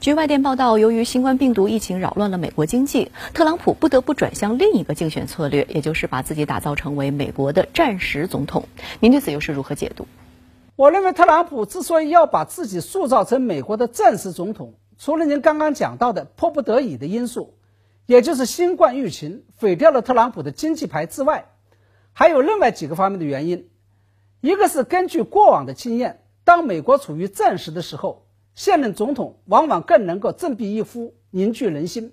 据外电报道，由于新冠病毒疫情扰乱了美国经济，特朗普不得不转向另一个竞选策略，也就是把自己打造成为美国的战时总统。您对此又是如何解读？我认为，特朗普之所以要把自己塑造成美国的战时总统，除了您刚刚讲到的迫不得已的因素，也就是新冠疫情毁掉了特朗普的经济牌之外，还有另外几个方面的原因。一个是根据过往的经验，当美国处于战时的时候。现任总统往往更能够振臂一呼，凝聚人心。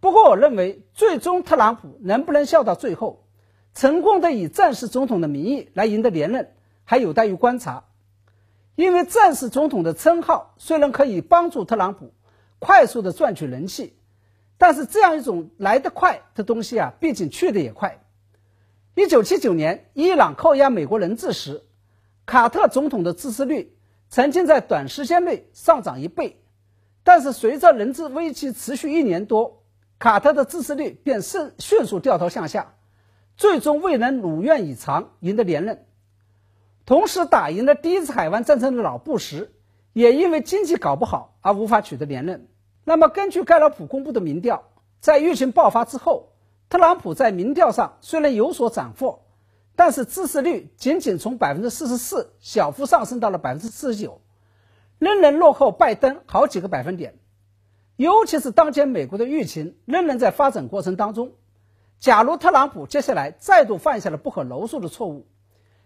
不过，我认为最终特朗普能不能笑到最后，成功的以战时总统的名义来赢得连任，还有待于观察。因为战时总统的称号虽然可以帮助特朗普快速的赚取人气，但是这样一种来得快的东西啊，毕竟去的也快。一九七九年伊朗扣押美国人质时，卡特总统的支持率。曾经在短时间内上涨一倍，但是随着人质危机持续一年多，卡特的支持率便迅迅速掉头向下，最终未能如愿以偿赢得连任。同时，打赢了第一次海湾战争的老布什，也因为经济搞不好而无法取得连任。那么，根据盖洛普公布的民调，在疫情爆发之后，特朗普在民调上虽然有所斩获。但是支持率仅仅从百分之四十四小幅上升到了百分之四十九，仍然落后拜登好几个百分点。尤其是当前美国的疫情仍然在发展过程当中，假如特朗普接下来再度犯下了不可饶恕的错误，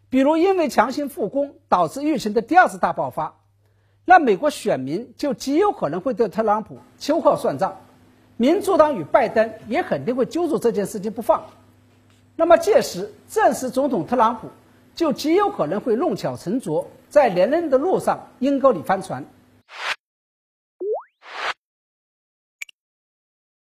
比如因为强行复工导致疫情的第二次大爆发，那美国选民就极有可能会对特朗普秋后算账，民主党与拜登也肯定会揪住这件事情不放。那么届时，正式总统特朗普就极有可能会弄巧成拙，在连任的路上阴沟里翻船。